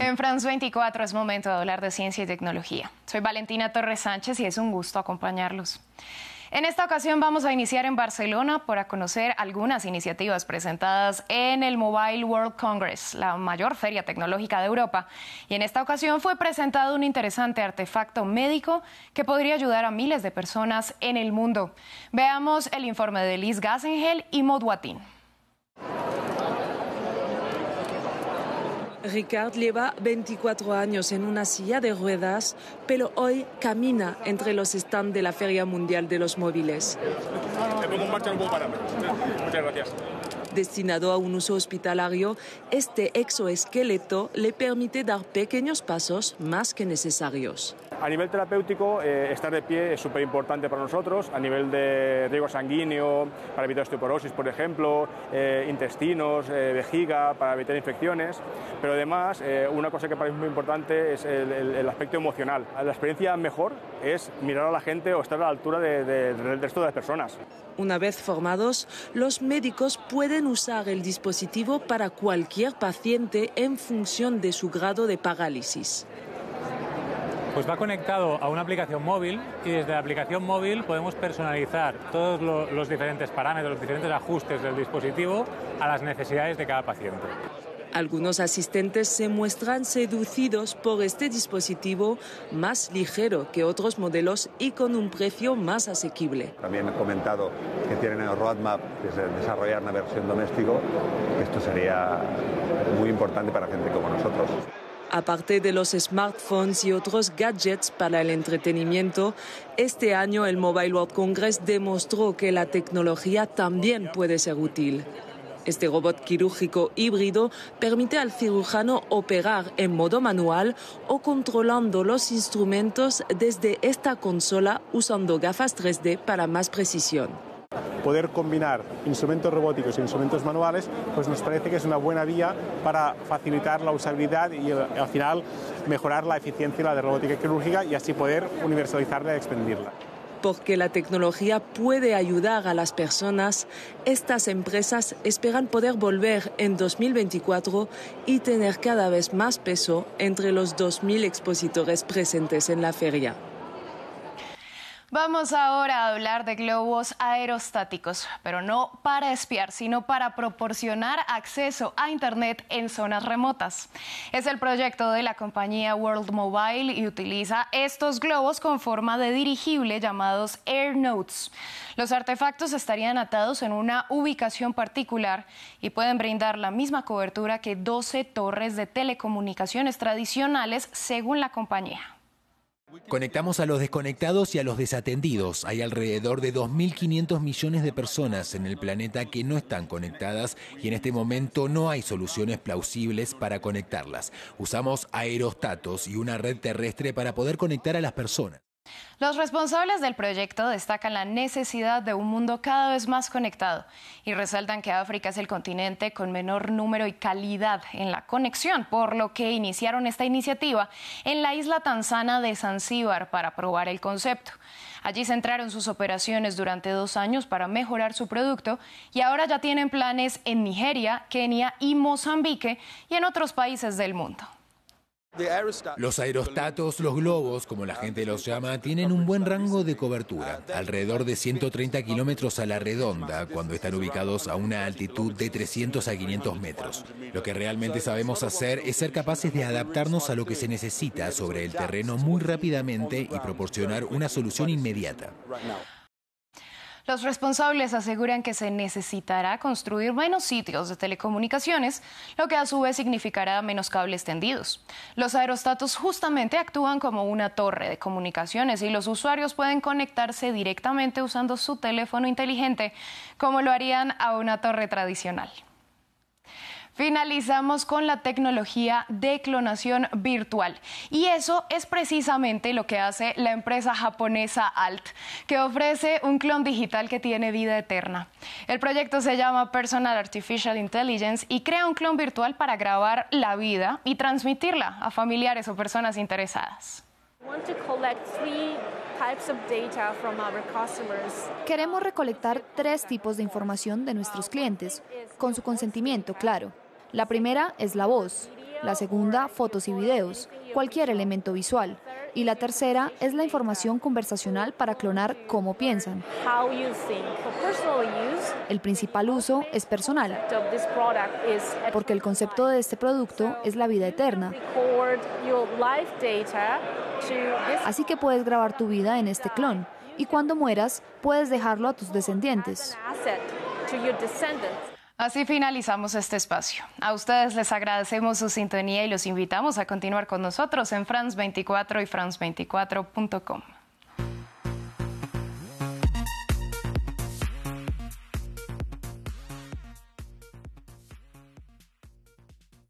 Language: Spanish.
En France 24 es momento de hablar de ciencia y tecnología. Soy Valentina Torres Sánchez y es un gusto acompañarlos. En esta ocasión vamos a iniciar en Barcelona para conocer algunas iniciativas presentadas en el Mobile World Congress, la mayor feria tecnológica de Europa. Y en esta ocasión fue presentado un interesante artefacto médico que podría ayudar a miles de personas en el mundo. Veamos el informe de Liz Gassengel y Maud Watin. Ricard lleva 24 años en una silla de ruedas, pero hoy camina entre los stands de la Feria Mundial de los Móviles. Destinado a un uso hospitalario, este exoesqueleto le permite dar pequeños pasos más que necesarios. A nivel terapéutico, eh, estar de pie es súper importante para nosotros, a nivel de riego sanguíneo, para evitar osteoporosis, por ejemplo, eh, intestinos, eh, vejiga, para evitar infecciones. Pero además, una cosa que para mí es muy importante es el, aspecto emocional. La experiencia mejor es mirar a la gente o estar a la altura del resto de las personas. Una vez formados, los médicos pueden usar el dispositivo para cualquier paciente en función de su grado de parálisis. Pues va conectado a una aplicación móvil y desde la aplicación móvil podemos personalizar todos los diferentes parámetros, los diferentes ajustes del dispositivo a las necesidades de cada paciente. Algunos asistentes se muestran seducidos por este dispositivo más ligero que otros modelos y con un precio más asequible. También he comentado que tienen el roadmap de desarrollar una versión doméstico. Esto sería muy importante para gente como nosotros. Aparte de los smartphones y otros gadgets para el entretenimiento, este año el Mobile World Congress demostró que la tecnología también puede ser útil. Este robot quirúrgico híbrido permite al cirujano operar en modo manual o controlando los instrumentos desde esta consola usando gafas 3D para más precisión poder combinar instrumentos robóticos e instrumentos manuales, pues nos parece que es una buena vía para facilitar la usabilidad y al final mejorar la eficiencia de la robótica quirúrgica y así poder universalizarla y expandirla porque la tecnología puede ayudar a las personas, estas empresas esperan poder volver en 2024 y tener cada vez más peso entre los 2.000 expositores presentes en la feria. Vamos ahora a hablar de globos aerostáticos, pero no para espiar, sino para proporcionar acceso a Internet en zonas remotas. Es el proyecto de la compañía World Mobile y utiliza estos globos con forma de dirigible llamados AirNotes. Los artefactos estarían atados en una ubicación particular y pueden brindar la misma cobertura que 12 torres de telecomunicaciones tradicionales según la compañía. Conectamos a los desconectados y a los desatendidos. Hay alrededor de 2.500 millones de personas en el planeta que no están conectadas y en este momento no hay soluciones plausibles para conectarlas. Usamos aerostatos y una red terrestre para poder conectar a las personas. Los responsables del proyecto destacan la necesidad de un mundo cada vez más conectado y resaltan que África es el continente con menor número y calidad en la conexión, por lo que iniciaron esta iniciativa en la isla tanzana de Zanzíbar para probar el concepto. Allí centraron sus operaciones durante dos años para mejorar su producto y ahora ya tienen planes en Nigeria, Kenia y Mozambique y en otros países del mundo. Los aerostatos, los globos, como la gente los llama, tienen un buen rango de cobertura, alrededor de 130 kilómetros a la redonda, cuando están ubicados a una altitud de 300 a 500 metros. Lo que realmente sabemos hacer es ser capaces de adaptarnos a lo que se necesita sobre el terreno muy rápidamente y proporcionar una solución inmediata. Los responsables aseguran que se necesitará construir menos sitios de telecomunicaciones, lo que a su vez significará menos cables tendidos. Los aerostatos justamente actúan como una torre de comunicaciones y los usuarios pueden conectarse directamente usando su teléfono inteligente, como lo harían a una torre tradicional. Finalizamos con la tecnología de clonación virtual. Y eso es precisamente lo que hace la empresa japonesa ALT, que ofrece un clon digital que tiene vida eterna. El proyecto se llama Personal Artificial Intelligence y crea un clon virtual para grabar la vida y transmitirla a familiares o personas interesadas. Queremos recolectar tres tipos de información de nuestros clientes, con su consentimiento, claro. La primera es la voz. la segunda fotos y videos, cualquier elemento visual, y la tercera es la información conversacional para clonar cómo piensan. El principal uso es personal, porque el concepto de este producto es la vida eterna. Así que puedes grabar tu vida en este clon y cuando mueras puedes dejarlo a tus descendientes. Así finalizamos este espacio. A ustedes les agradecemos su sintonía y los invitamos a continuar con nosotros en France24 y France24.com.